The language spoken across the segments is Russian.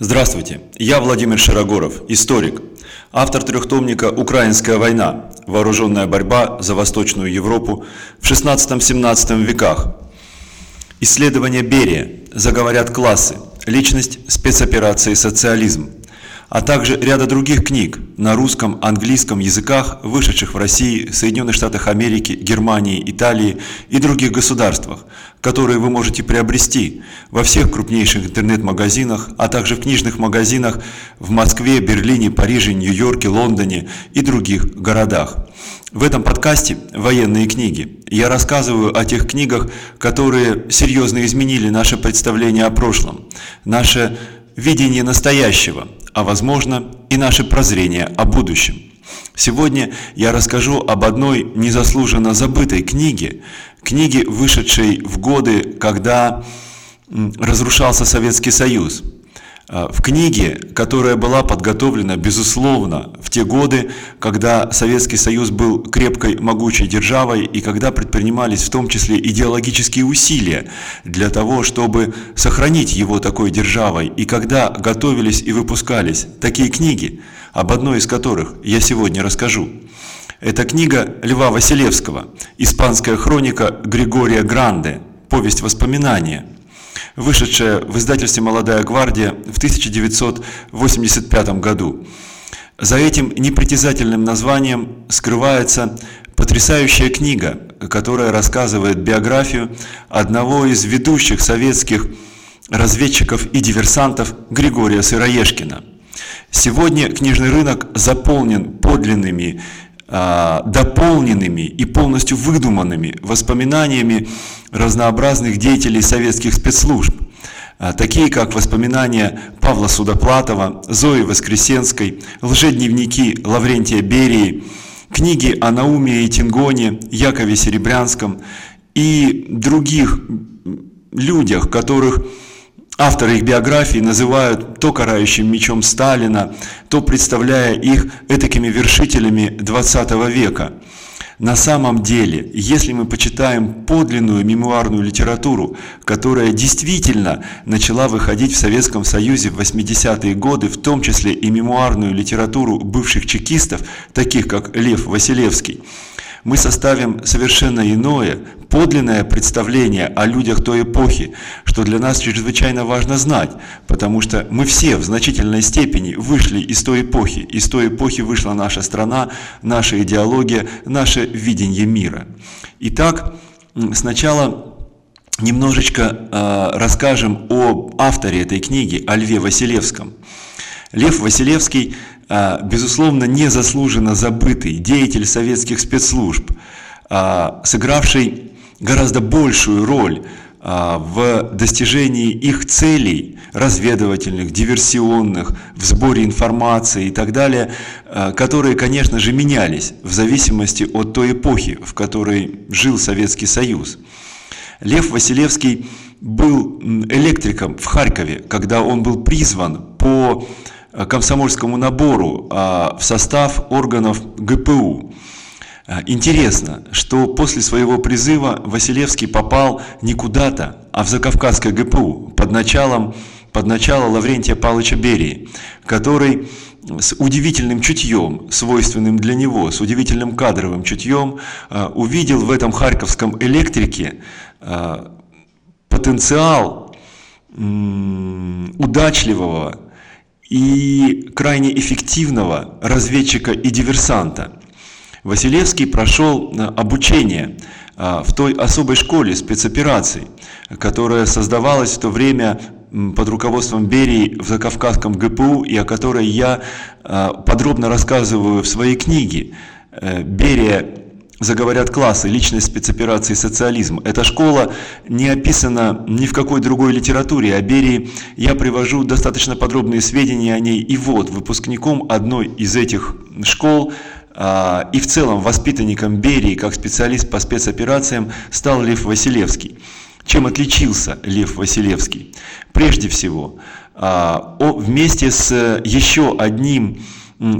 Здравствуйте, я Владимир Широгоров, историк, автор трехтомника «Украинская война. Вооруженная борьба за Восточную Европу в 16-17 веках». Исследование Берия, заговорят классы, личность спецоперации «Социализм», а также ряда других книг на русском, английском языках, вышедших в России, Соединенных Штатах Америки, Германии, Италии и других государствах, которые вы можете приобрести во всех крупнейших интернет-магазинах, а также в книжных магазинах в Москве, Берлине, Париже, Нью-Йорке, Лондоне и других городах. В этом подкасте «Военные книги» я рассказываю о тех книгах, которые серьезно изменили наше представление о прошлом, наше видение настоящего, а возможно и наше прозрение о будущем. Сегодня я расскажу об одной незаслуженно забытой книге, книге, вышедшей в годы, когда разрушался Советский Союз – в книге, которая была подготовлена, безусловно, в те годы, когда Советский Союз был крепкой, могучей державой и когда предпринимались в том числе идеологические усилия для того, чтобы сохранить его такой державой, и когда готовились и выпускались такие книги, об одной из которых я сегодня расскажу. Это книга Льва Василевского «Испанская хроника Григория Гранде. Повесть воспоминания» вышедшая в издательстве «Молодая гвардия» в 1985 году. За этим непритязательным названием скрывается потрясающая книга, которая рассказывает биографию одного из ведущих советских разведчиков и диверсантов Григория Сыроежкина. Сегодня книжный рынок заполнен подлинными дополненными и полностью выдуманными воспоминаниями разнообразных деятелей советских спецслужб, а, такие как воспоминания Павла Судоплатова, Зои Воскресенской, лжедневники Лаврентия Берии, книги о Науме и Тингоне, Якове Серебрянском и других людях, которых Авторы их биографии называют то карающим мечом Сталина, то представляя их этакими вершителями 20 века. На самом деле, если мы почитаем подлинную мемуарную литературу, которая действительно начала выходить в Советском Союзе в 80-е годы, в том числе и мемуарную литературу бывших чекистов, таких как Лев Василевский, мы составим совершенно иное, подлинное представление о людях той эпохи, что для нас чрезвычайно важно знать, потому что мы все в значительной степени вышли из той эпохи. Из той эпохи вышла наша страна, наша идеология, наше видение мира. Итак, сначала немножечко э, расскажем об авторе этой книги, о Льве Василевском. Лев Василевский а, безусловно, незаслуженно забытый деятель советских спецслужб, а, сыгравший гораздо большую роль а, в достижении их целей разведывательных, диверсионных, в сборе информации и так далее, которые, конечно же, менялись в зависимости от той эпохи, в которой жил Советский Союз. Лев Василевский был электриком в Харькове, когда он был призван по Э, комсомольскому набору а, в состав органов ГПУ. Э, интересно, что после своего призыва Василевский попал не куда-то, а в Закавказское ГПУ под началом под начало Лаврентия Павловича Берии, который с удивительным чутьем, свойственным для него, с удивительным кадровым чутьем, э, увидел в этом харьковском электрике потенциал удачливого, и крайне эффективного разведчика и диверсанта. Василевский прошел э, обучение э, в той особой школе спецопераций, которая создавалась в то время под руководством Берии в Закавказском ГПУ и о которой я э, подробно рассказываю в своей книге. Берия заговорят классы, личность спецоперации социализм. Эта школа не описана ни в какой другой литературе. О Берии я привожу достаточно подробные сведения о ней. И вот, выпускником одной из этих школ и в целом воспитанником Берии как специалист по спецоперациям стал Лев Василевский. Чем отличился Лев Василевский? Прежде всего, а, вместе с еще одним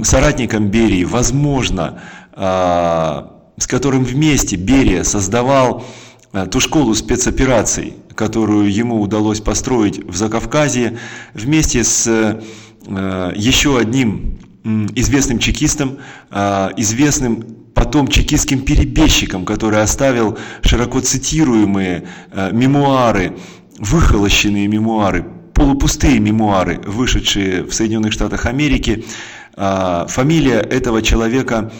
соратником Берии, возможно, а, с которым вместе Берия создавал ту школу спецопераций, которую ему удалось построить в Закавказье вместе с э, еще одним известным чекистом, э, известным потом чекистским перебежчиком, который оставил широко цитируемые э, мемуары, выхолощенные мемуары, полупустые мемуары, вышедшие в Соединенных Штатах Америки. Фамилия этого человека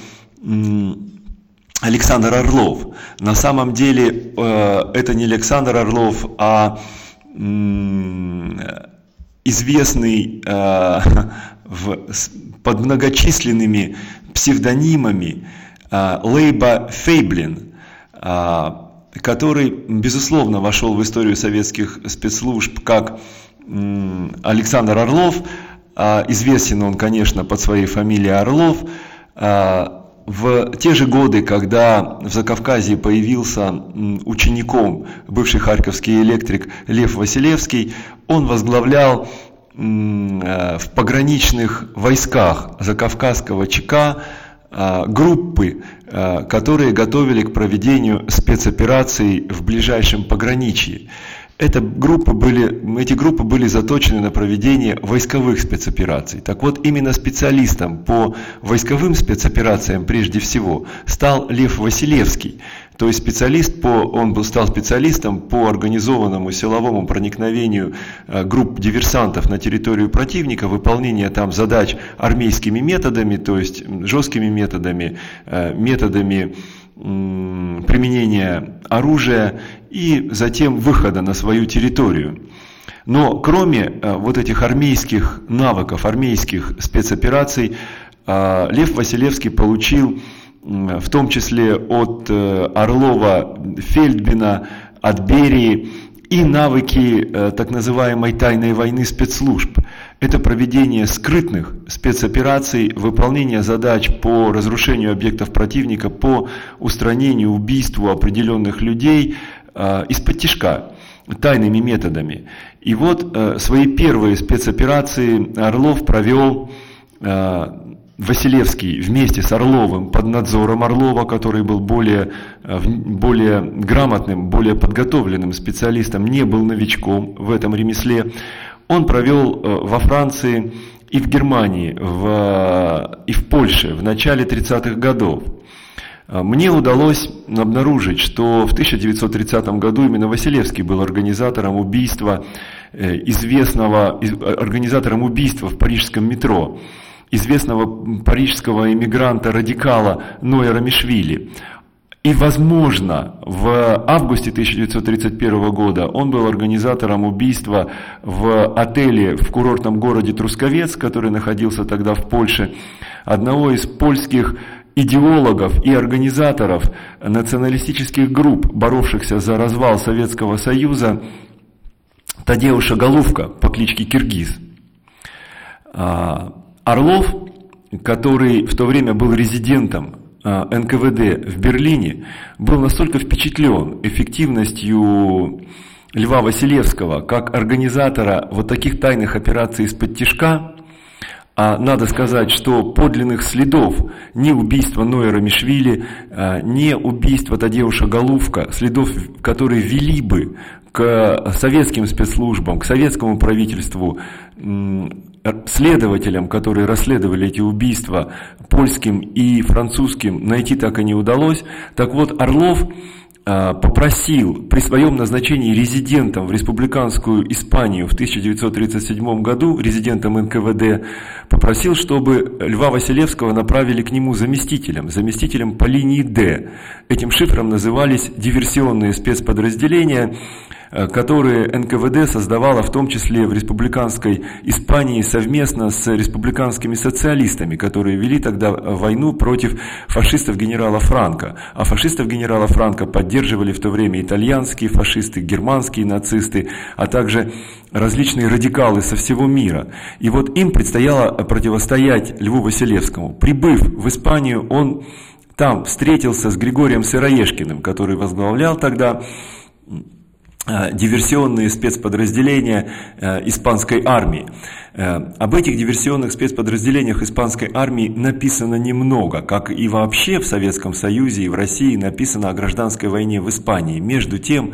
Александр Орлов. На самом деле э, это не Александр Орлов, а известный э, под многочисленными псевдонимами э, Лейба Фейблин, который, безусловно, вошел в историю советских спецслужб как Александр Орлов. Известен он, конечно, под своей фамилией Орлов в те же годы, когда в Закавказье появился учеником бывший харьковский электрик Лев Василевский, он возглавлял э, в пограничных войсках Закавказского ЧК э, группы, э, которые готовили к проведению спецопераций в ближайшем пограничье. Это группы были, эти группы были заточены на проведение войсковых спецопераций. Так вот, именно специалистом по войсковым спецоперациям прежде всего стал Лев Василевский. То есть специалист по, он стал специалистом по организованному силовому проникновению э, групп диверсантов на территорию противника, выполнение там задач армейскими методами, то есть жесткими методами, э, методами применения оружия и затем выхода на свою территорию. Но кроме э, вот этих армейских навыков, армейских спецопераций, Лев Василевский получил в том числе от э, Орлова, Фельдбина, от Берии и навыки так называемой тайной войны спецслужб. Это проведение скрытных спецопераций, выполнение задач по разрушению объектов противника, по устранению, убийству определенных людей э, из-под тяжка, тайными методами. И вот э, свои первые спецоперации Орлов провел э, Василевский вместе с Орловым под надзором Орлова, который был более, более грамотным, более подготовленным специалистом, не был новичком в этом ремесле. Он провел э, во Франции и в Германии, в, и в Польше в начале 30-х годов. Э, мне удалось обнаружить, что в 1930 году именно Василевский был организатором убийства э, известного, организатором убийства в парижском метро известного парижского иммигранта-радикала Ноя Мишвили. И, возможно, в августе 1931 года он был организатором убийства в отеле в курортном городе Трусковец, который находился тогда в Польше, одного из польских идеологов и организаторов националистических групп, боровшихся за развал Советского Союза, Тадеуша Головка по кличке Киргиз. Орлов, который в то время был резидентом а, НКВД в Берлине был настолько впечатлен эффективностью Льва Василевского как организатора вот таких тайных операций из-под тяжка, а надо сказать, что подлинных следов ни убийства Нойера Мишвили, а, ни убийства Тадеуша Голувка, следов, которые вели бы к советским спецслужбам, к советскому правительству, следователям, которые расследовали эти убийства, польским и французским, найти так и не удалось. Так вот, Орлов а, попросил при своем назначении резидентом в республиканскую Испанию в 1937 году, резидентом НКВД, попросил, чтобы Льва Василевского направили к нему заместителем, заместителем по линии Д. Этим шифром назывались диверсионные спецподразделения, которые НКВД создавала в том числе в республиканской Испании совместно с республиканскими социалистами, которые вели тогда войну против фашистов генерала Франка. А фашистов генерала Франка поддерживали в то время итальянские фашисты, германские нацисты, а также различные радикалы со всего мира. И вот им предстояло противостоять Льву Василевскому. Прибыв в Испанию, он там встретился с Григорием Сыроежкиным, который возглавлял тогда Э, диверсионные спецподразделения э, испанской армии. Э, об этих диверсионных спецподразделениях испанской армии написано немного, как и вообще в Советском Союзе и в России написано о гражданской войне в Испании. Между тем,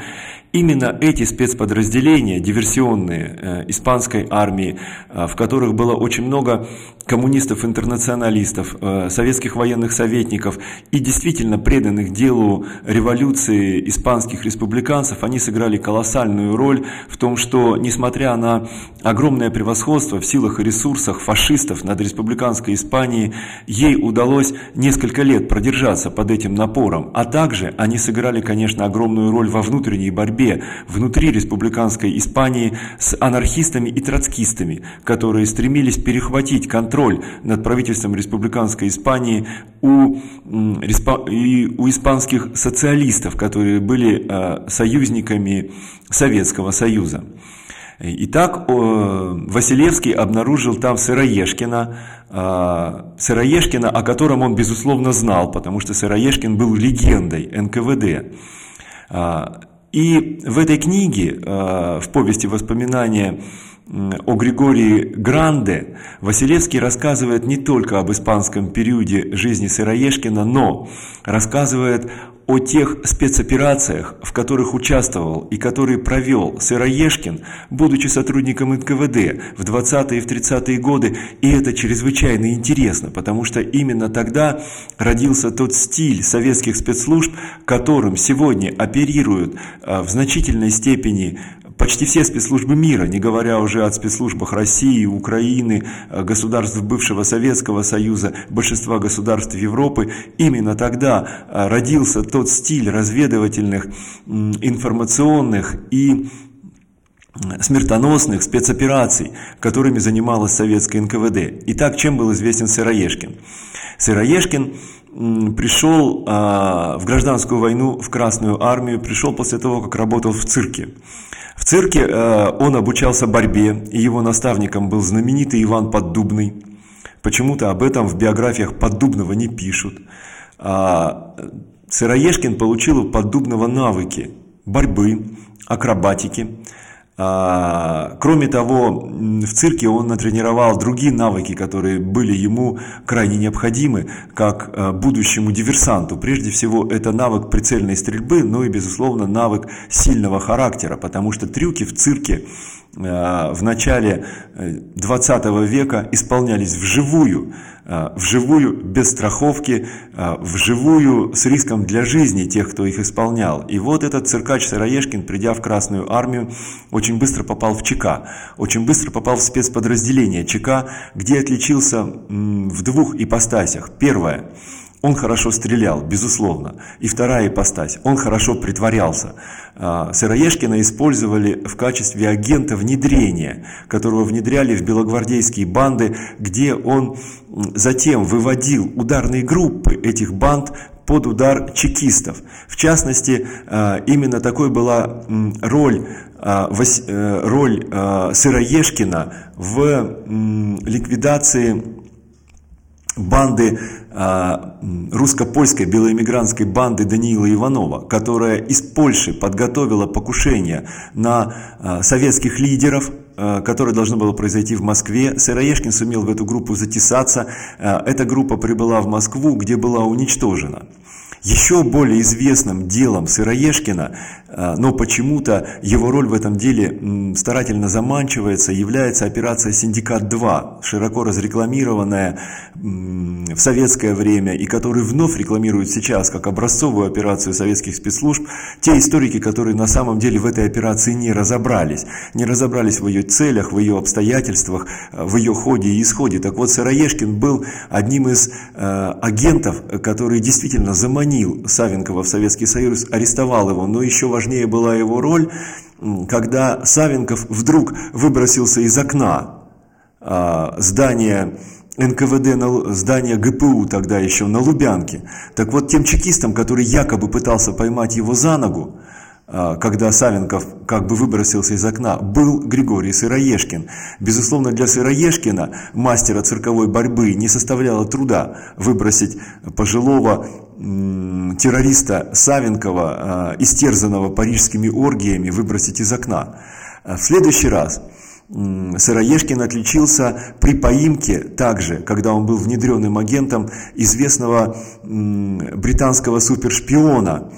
Именно эти спецподразделения, диверсионные э, испанской армии, э, в которых было очень много коммунистов-интернационалистов, советских военных советников и действительно преданных делу революции испанских республиканцев, они сыграли колоссальную роль в том, что, несмотря на огромное превосходство в силах и ресурсах фашистов над республиканской Испанией, ей удалось несколько лет продержаться под этим напором, а также они сыграли, конечно, огромную роль во внутренней борьбе борьбе внутри республиканской Испании с анархистами и троцкистами, которые стремились перехватить контроль над правительством республиканской Испании у, и у испанских социалистов, которые были э, союзниками Советского Союза. Итак, Василевский обнаружил там Сыроежкина, э, Сыроежкина, о котором он, безусловно, знал, потому что Сыроежкин был легендой НКВД. Э, и в этой книге, э, в повести воспоминания о Григории Гранде, Василевский рассказывает не только об испанском периоде жизни Сыроежкина, но рассказывает о тех спецоперациях, в которых участвовал и которые провел Сыроежкин, будучи сотрудником НКВД в 20-е и в 30-е годы. И это чрезвычайно интересно, потому что именно тогда родился тот стиль советских спецслужб, которым сегодня оперируют а, в значительной степени почти все спецслужбы мира, не говоря уже о спецслужбах России, Украины, э, государств бывшего Советского Союза, большинства государств Европы, именно тогда э, родился тот стиль разведывательных, информационных и смертоносных спецопераций, которыми занималась советская НКВД. Итак, чем был известен Сыроежкин? Сыроежкин пришел а, в гражданскую войну в Красную армию, пришел после того, как работал в цирке. В цирке э, он обучался борьбе, и его наставником был знаменитый Иван Поддубный. Почему-то об этом в биографиях Поддубного не пишут. А Сыроежкин получил у Поддубного навыки борьбы, акробатики, кроме того, в цирке он натренировал другие навыки, которые были ему крайне необходимы, как а, будущему диверсанту. Прежде всего, это навык прицельной стрельбы, но и, безусловно, навык сильного характера, потому что трюки в цирке а, в начале 20 э, века исполнялись вживую, а, вживую, без страховки, вживую с риском для жизни тех, кто их исполнял. И вот этот циркач Сыроежкин, придя в Красную Армию, очень быстро попал в ЧК, очень быстро попал в спецподразделение ЧК, где отличился в двух ипостасях. Первое – он хорошо стрелял, безусловно. И вторая ипостась. Он хорошо притворялся. А, Сыроежкина использовали в качестве агента внедрения, которого внедряли в белогвардейские банды, где он затем выводил ударные группы этих банд под удар чекистов. В частности, а, именно такой была роль а, э, роль Сыроежкина в ликвидации банды а, русско-польской белоэмигрантской банды Даниила Иванова, которая из Польши подготовила покушение на а, советских лидеров, а, которое должно было произойти в Москве. Сыроежкин сумел в эту группу затесаться. Эта группа прибыла в Москву, где была уничтожена. Еще более известным делом Сыроежкина, а, но почему-то его роль в этом деле старательно замалчивается, является операция «Синдикат-2», широко разрекламированная в советское время и которую вновь рекламируют сейчас как образцовую операцию советских спецслужб, те историки, которые на самом деле в этой операции не разобрались, не разобрались в ее целях, в ее обстоятельствах, в ее ходе и исходе. Так вот, Сыроежкин был одним из э, агентов, который действительно заманил заманил Савенкова в Советский Союз, арестовал его, но еще важнее была его роль, когда Савенков вдруг выбросился из окна а, здания НКВД, здания ГПУ тогда еще на Лубянке. Так вот, тем чекистам, который якобы пытался поймать его за ногу, когда Савенков как бы выбросился из окна, был Григорий Сыроежкин. Безусловно, для Сыроежкина, мастера цирковой борьбы, не составляло труда выбросить пожилого террориста Савенкова, а, истерзанного парижскими оргиями, выбросить из окна. А в следующий раз Сыроежкин отличился при поимке также, когда он был внедренным агентом известного британского супершпиона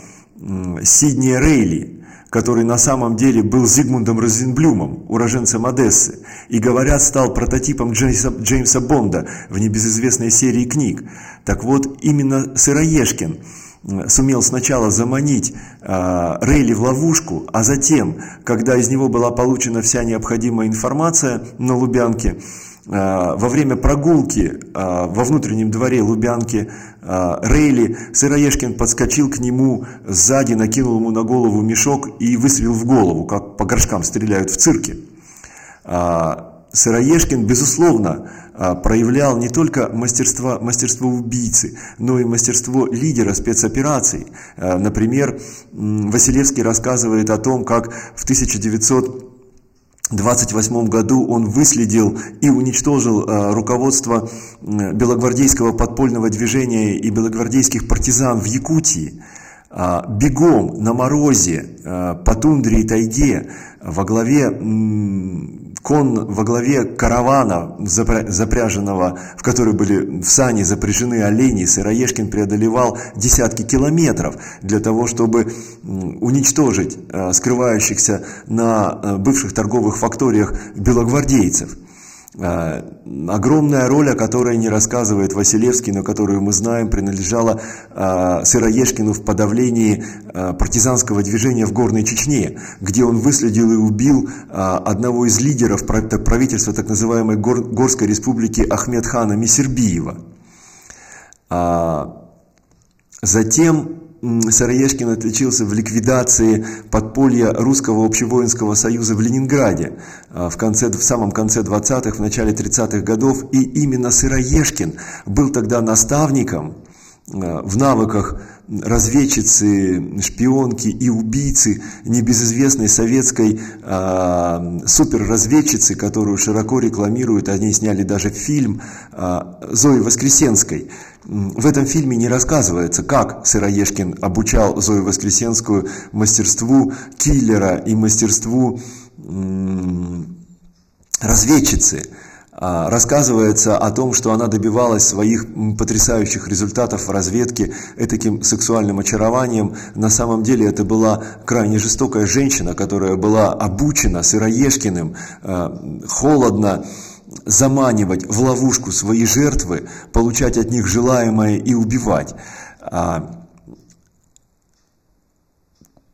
Сидни Рейли, который на самом деле был Зигмундом Розенблюмом, уроженцем Одессы, и, говорят, стал прототипом Джеймса, Джеймса Бонда в небезызвестной серии книг. Так вот, именно Сыроежкин – сумел сначала заманить э, Рейли в ловушку, а затем, когда из него была получена вся необходимая информация на Лубянке, во время прогулки э, во внутреннем дворе Лубянки э, Рейли, Сыроежкин подскочил к нему сзади, накинул ему на голову мешок и выстрелил в голову, как по горшкам стреляют в цирке. Сыроежкин, безусловно, проявлял не только мастерство, мастерство убийцы, но и мастерство лидера спецопераций. Например, Василевский рассказывает о том, как в 1928 году он выследил и уничтожил а, руководство белогвардейского подпольного движения и белогвардейских партизан в Якутии. Бегом на морозе по тундре и тайге во главе кон во главе каравана, запряженного, в который были в сани запряжены олени, Сыроежкин преодолевал десятки километров для того, чтобы уничтожить э, скрывающихся на э, бывших торговых факториях белогвардейцев. Э, огромная роль, о которой не рассказывает Василевский, но которую мы знаем, принадлежала э, Сыроежкину в подавлении э, партизанского движения в Горной Чечне, где он выследил и убил одного из лидеров правительства так называемой Горской республики Ахмедхана Мисербиева. Затем Сыроежкин отличился в ликвидации подполья Русского общевоинского союза в Ленинграде а, в, конце, в самом конце 20-х, в начале 30-х годов. И именно Сыроежкин был тогда наставником в навыках разведчицы, шпионки и убийцы небезызвестной советской э, суперразведчицы, которую широко рекламируют, они сняли даже фильм э, Зои Воскресенской. В этом фильме не рассказывается, как Сыроежкин обучал Зою Воскресенскую мастерству киллера и мастерству э, разведчицы. А, рассказывается о том, что она добивалась своих потрясающих результатов в разведке таким сексуальным очарованием. На самом деле это была крайне жестокая женщина, которая была обучена Сыроежкиным а, холодно заманивать в ловушку свои жертвы, получать от них желаемое и убивать. А,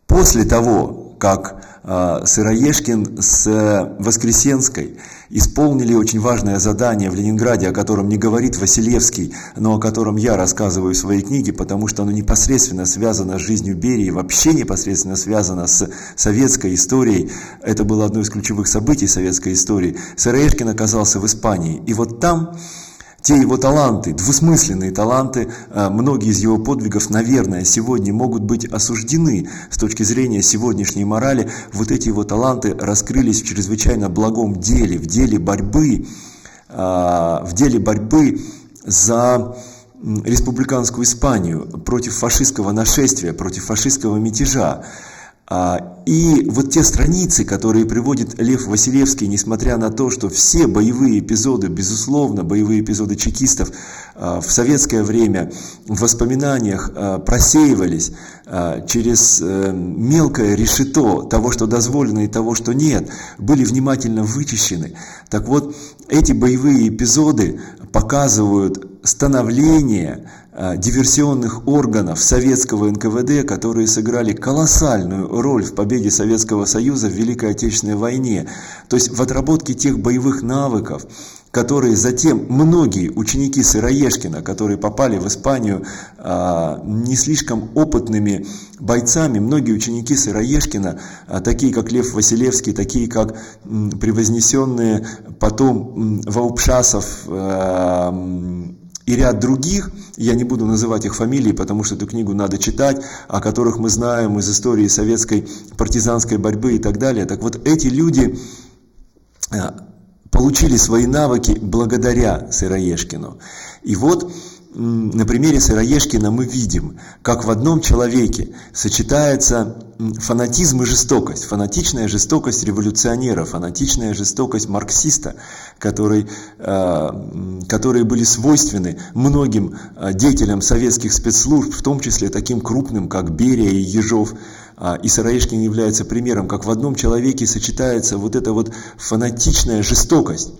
после того, как Сыроежкин с Воскресенской исполнили очень важное задание в Ленинграде, о котором не говорит Василевский, но о котором я рассказываю в своей книге, потому что оно непосредственно связано с жизнью Берии, вообще непосредственно связано с советской историей. Это было одно из ключевых событий советской истории. Сыроежкин оказался в Испании, и вот там те его таланты, двусмысленные таланты, э, многие из его подвигов, наверное, сегодня могут быть осуждены с точки зрения сегодняшней морали. Вот эти его таланты раскрылись в чрезвычайно благом деле, в деле борьбы, э, в деле борьбы за республиканскую Испанию против фашистского нашествия, против фашистского мятежа. А, и вот те страницы, которые приводит Лев Василевский, несмотря на то, что все боевые эпизоды, безусловно, боевые эпизоды чекистов а, в советское время в воспоминаниях а, просеивались через э, мелкое решето того, что дозволено и того, что нет, были внимательно вычищены. Так вот, эти боевые эпизоды показывают становление Э, диверсионных органов советского НКВД, которые сыграли колоссальную роль в победе Советского Союза в Великой Отечественной войне. То есть в отработке тех боевых навыков, которые затем многие ученики Сыроежкина, которые попали в Испанию а, не слишком опытными бойцами, многие ученики Сыроежкина, а, такие как Лев Василевский, такие как превознесенные потом Ваупшасов, и ряд других, я не буду называть их фамилии, потому что эту книгу надо читать, о которых мы знаем из истории советской партизанской борьбы и так далее. Так вот, эти люди э, получили свои навыки благодаря Сыроежкину. И вот на примере Сыроежкина мы видим, как в одном человеке сочетается фанатизм и жестокость, фанатичная жестокость революционера, фанатичная жестокость марксиста, который, а, которые были свойственны многим а, деятелям советских спецслужб, в том числе таким крупным, как Берия и Ежов. А, и Сыроежкин является примером, как в одном человеке сочетается вот эта вот фанатичная жестокость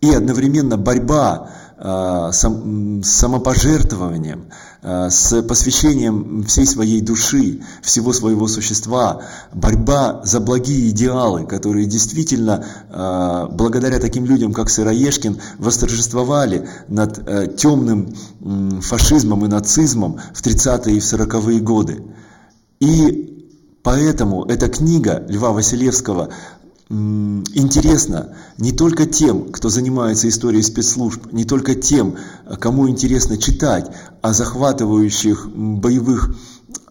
и одновременно борьба Э, сам, самопожертвованием, э, с посвящением всей своей души, всего своего существа, борьба за благие идеалы, которые действительно, э, благодаря таким людям, как Сыроежкин, восторжествовали над темным фашизмом и нацизмом в 30-е и в 40-е годы. И Поэтому эта книга Льва Василевского интересно не только тем, кто занимается историей спецслужб, не только тем, кому интересно читать о захватывающих боевых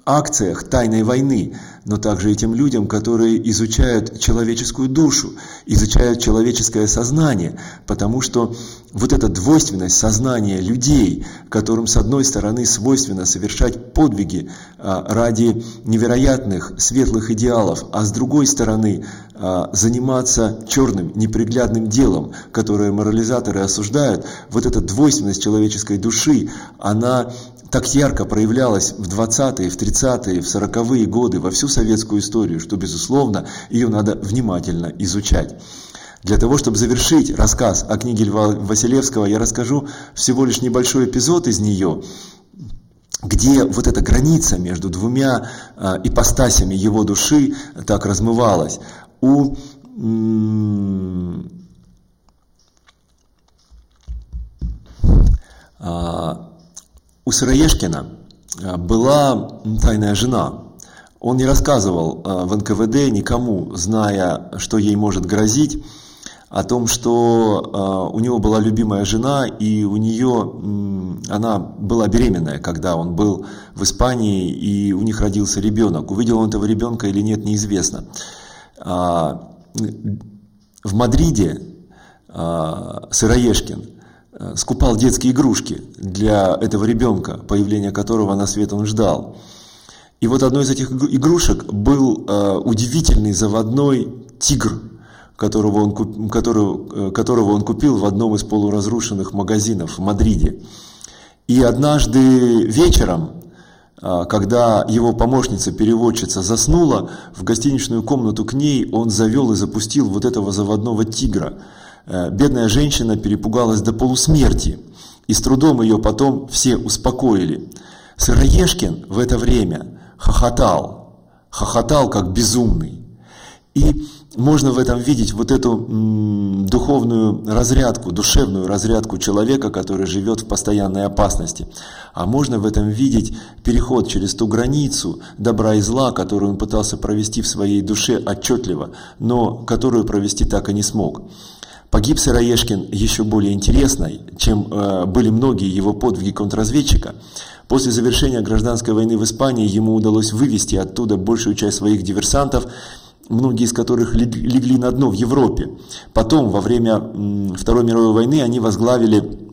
акциях тайной войны, но также и тем людям, которые изучают человеческую душу, изучают человеческое сознание, потому что вот эта двойственность сознания людей, которым с одной стороны свойственно совершать подвиги а, ради невероятных светлых идеалов, а с другой стороны а, заниматься черным, неприглядным делом, которое морализаторы осуждают, вот эта двойственность человеческой души, она так ярко проявлялась в 20-е, в 30-е, в 40-е годы, во всю советскую историю, что, безусловно, ее надо внимательно изучать. Для того, чтобы завершить рассказ о книге Льва Василевского, я расскажу всего лишь небольшой эпизод из нее, где вот эта граница между двумя э, ипостасями его души так размывалась. У а, у Сыроежкина а, была тайная жена. Он не рассказывал а, в НКВД никому, зная, что ей может грозить, о том, что а, у него была любимая жена, и у нее она была беременная, когда он был в Испании, и у них родился ребенок. Увидел он этого ребенка или нет, неизвестно. В Мадриде Сыроежкин Э, скупал детские игрушки для этого ребенка, появления которого на свет он ждал. И вот одной из этих игрушек был э, удивительный заводной тигр, которого он, которого, э, которого он купил в одном из полуразрушенных магазинов в Мадриде. И однажды вечером, когда его помощница-переводчица заснула, в гостиничную комнату к ней он завел и запустил вот этого заводного тигра – Э, бедная женщина перепугалась до полусмерти, и с трудом ее потом все успокоили. Сыроежкин в это время хохотал, хохотал как безумный. И можно в этом видеть вот эту духовную разрядку, душевную разрядку человека, который живет в постоянной опасности. А можно в этом видеть переход через ту границу добра и зла, которую он пытался провести в своей душе отчетливо, но которую провести так и не смог. Погиб Сыроежкин еще более интересно, чем э, были многие его подвиги контрразведчика. После завершения гражданской войны в Испании ему удалось вывести оттуда большую часть своих диверсантов, многие из которых легли на дно в Европе. Потом, во время Второй мировой войны, они возглавили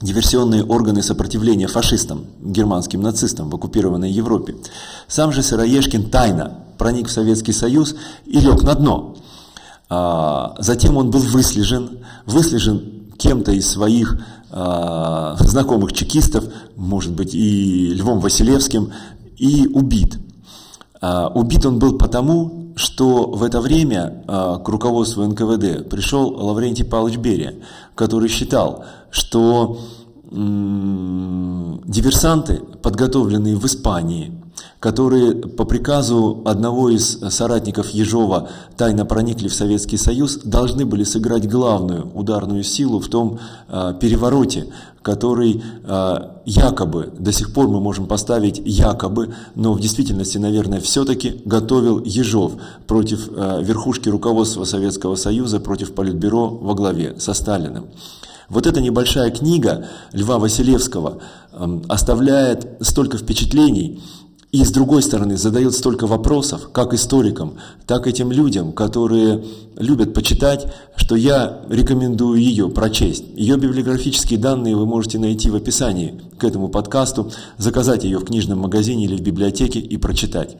диверсионные органы сопротивления фашистам, германским нацистам в оккупированной Европе. Сам же Сыроежкин тайно проник в Советский Союз и лег на дно. А, затем он был выслежен, выслежен кем-то из своих а, знакомых чекистов, может быть и Львом Василевским, и убит. А, убит он был потому, что в это время к руководству НКВД пришел Лаврентий Павлович Берия, который считал, что диверсанты, подготовленные в Испании, которые по приказу одного из соратников Ежова тайно проникли в Советский Союз, должны были сыграть главную ударную силу в том э, перевороте, который э, якобы, до сих пор мы можем поставить якобы, но в действительности, наверное, все-таки готовил Ежов против э, верхушки руководства Советского Союза, против Политбюро во главе со Сталиным. Вот эта небольшая книга Льва Василевского оставляет столько впечатлений, и с другой стороны задает столько вопросов, как историкам, так и тем людям, которые любят почитать, что я рекомендую ее прочесть. Ее библиографические данные вы можете найти в описании к этому подкасту, заказать ее в книжном магазине или в библиотеке и прочитать.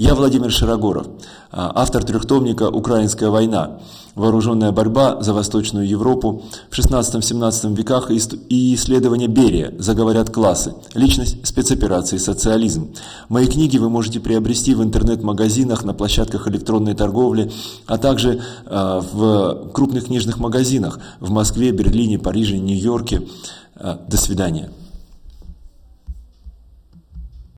Я Владимир Широгоров, а, автор трехтомника «Украинская война. Вооруженная борьба за Восточную Европу в 16-17 веках и исследования Берия. Заговорят классы. Личность спецоперации «Социализм». Мои книги вы можете приобрести в интернет-магазинах, на площадках электронной торговли, а также э, в крупных книжных магазинах в Москве, Берлине, Париже, Нью-Йорке. Э, до свидания.